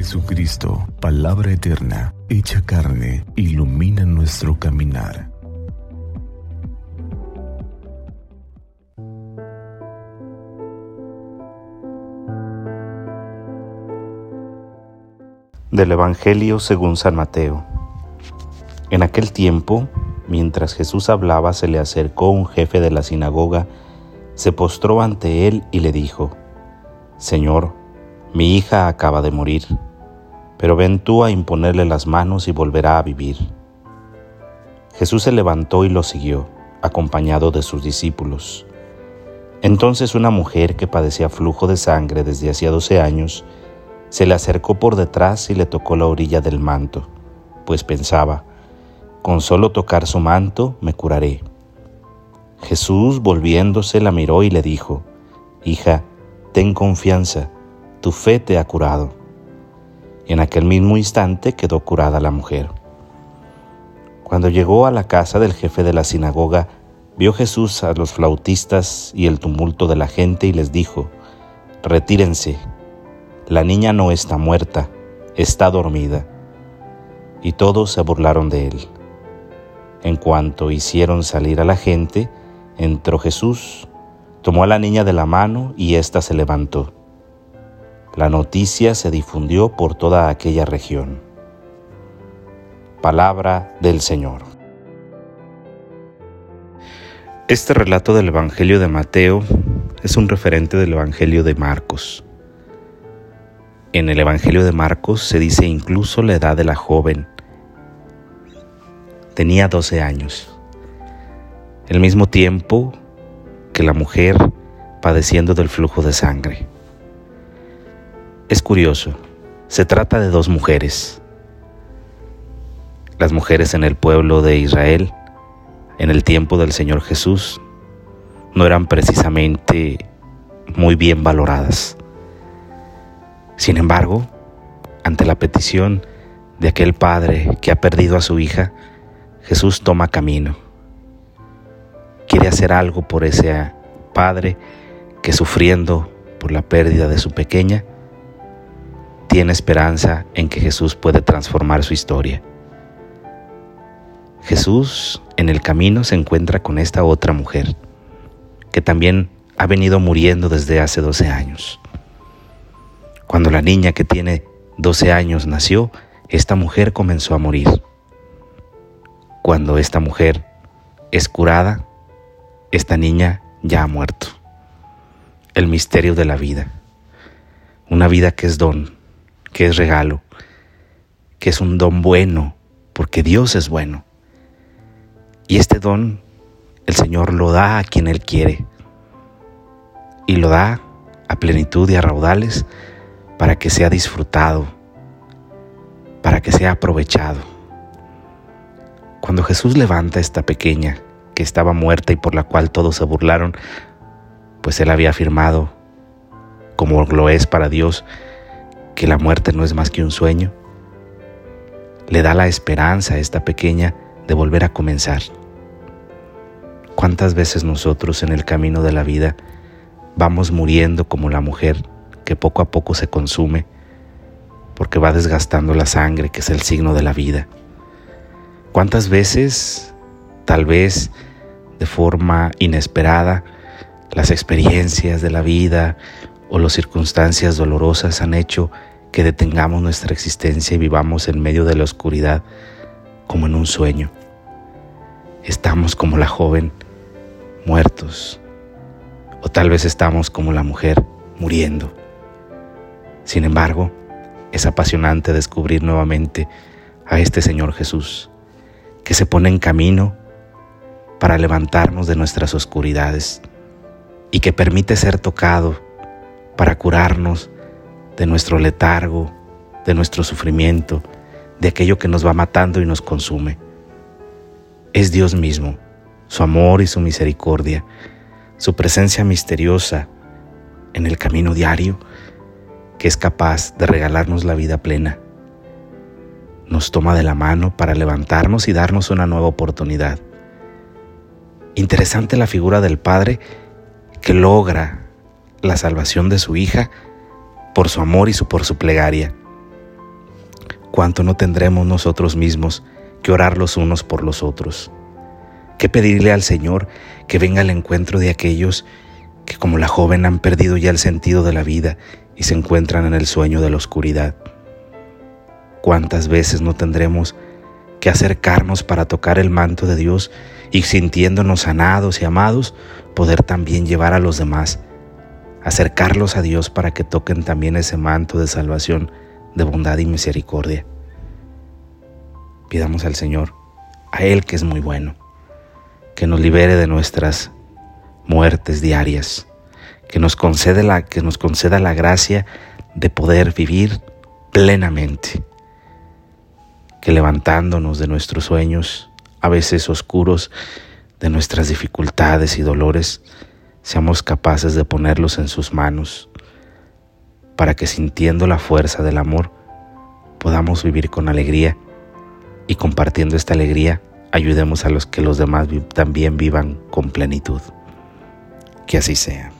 Jesucristo, palabra eterna, hecha carne, ilumina nuestro caminar. Del Evangelio según San Mateo. En aquel tiempo, mientras Jesús hablaba, se le acercó un jefe de la sinagoga, se postró ante él y le dijo, Señor, mi hija acaba de morir, pero ven tú a imponerle las manos y volverá a vivir. Jesús se levantó y lo siguió, acompañado de sus discípulos. Entonces una mujer que padecía flujo de sangre desde hacía doce años, se le acercó por detrás y le tocó la orilla del manto, pues pensaba, con solo tocar su manto me curaré. Jesús, volviéndose, la miró y le dijo, Hija, ten confianza, tu fe te ha curado. En aquel mismo instante quedó curada la mujer. Cuando llegó a la casa del jefe de la sinagoga, vio Jesús a los flautistas y el tumulto de la gente y les dijo, Retírense la niña no está muerta, está dormida. Y todos se burlaron de él. En cuanto hicieron salir a la gente, entró Jesús, tomó a la niña de la mano y ésta se levantó. La noticia se difundió por toda aquella región. Palabra del Señor. Este relato del Evangelio de Mateo es un referente del Evangelio de Marcos. En el Evangelio de Marcos se dice incluso la edad de la joven. Tenía 12 años. El mismo tiempo que la mujer padeciendo del flujo de sangre. Es curioso, se trata de dos mujeres. Las mujeres en el pueblo de Israel, en el tiempo del Señor Jesús, no eran precisamente muy bien valoradas. Sin embargo, ante la petición de aquel padre que ha perdido a su hija, Jesús toma camino. Quiere hacer algo por ese padre que sufriendo por la pérdida de su pequeña, tiene esperanza en que Jesús puede transformar su historia. Jesús en el camino se encuentra con esta otra mujer, que también ha venido muriendo desde hace 12 años. Cuando la niña que tiene 12 años nació, esta mujer comenzó a morir. Cuando esta mujer es curada, esta niña ya ha muerto. El misterio de la vida. Una vida que es don, que es regalo, que es un don bueno, porque Dios es bueno. Y este don el Señor lo da a quien Él quiere. Y lo da a plenitud y a raudales para que sea disfrutado, para que sea aprovechado. Cuando Jesús levanta a esta pequeña que estaba muerta y por la cual todos se burlaron, pues él había afirmado, como lo es para Dios, que la muerte no es más que un sueño, le da la esperanza a esta pequeña de volver a comenzar. ¿Cuántas veces nosotros en el camino de la vida vamos muriendo como la mujer que poco a poco se consume porque va desgastando la sangre, que es el signo de la vida. ¿Cuántas veces, tal vez de forma inesperada, las experiencias de la vida o las circunstancias dolorosas han hecho que detengamos nuestra existencia y vivamos en medio de la oscuridad como en un sueño? Estamos como la joven, muertos, o tal vez estamos como la mujer, muriendo. Sin embargo, es apasionante descubrir nuevamente a este Señor Jesús, que se pone en camino para levantarnos de nuestras oscuridades y que permite ser tocado para curarnos de nuestro letargo, de nuestro sufrimiento, de aquello que nos va matando y nos consume. Es Dios mismo, su amor y su misericordia, su presencia misteriosa en el camino diario que es capaz de regalarnos la vida plena. Nos toma de la mano para levantarnos y darnos una nueva oportunidad. Interesante la figura del Padre que logra la salvación de su hija por su amor y su, por su plegaria. cuánto no tendremos nosotros mismos que orar los unos por los otros. Que pedirle al Señor que venga al encuentro de aquellos que como la joven han perdido ya el sentido de la vida y se encuentran en el sueño de la oscuridad. ¿Cuántas veces no tendremos que acercarnos para tocar el manto de Dios y sintiéndonos sanados y amados, poder también llevar a los demás, acercarlos a Dios para que toquen también ese manto de salvación, de bondad y misericordia? Pidamos al Señor, a Él que es muy bueno, que nos libere de nuestras muertes diarias, que nos, concede la, que nos conceda la gracia de poder vivir plenamente, que levantándonos de nuestros sueños, a veces oscuros, de nuestras dificultades y dolores, seamos capaces de ponerlos en sus manos, para que sintiendo la fuerza del amor, podamos vivir con alegría y compartiendo esta alegría ayudemos a los que los demás también vivan con plenitud. Que así sea.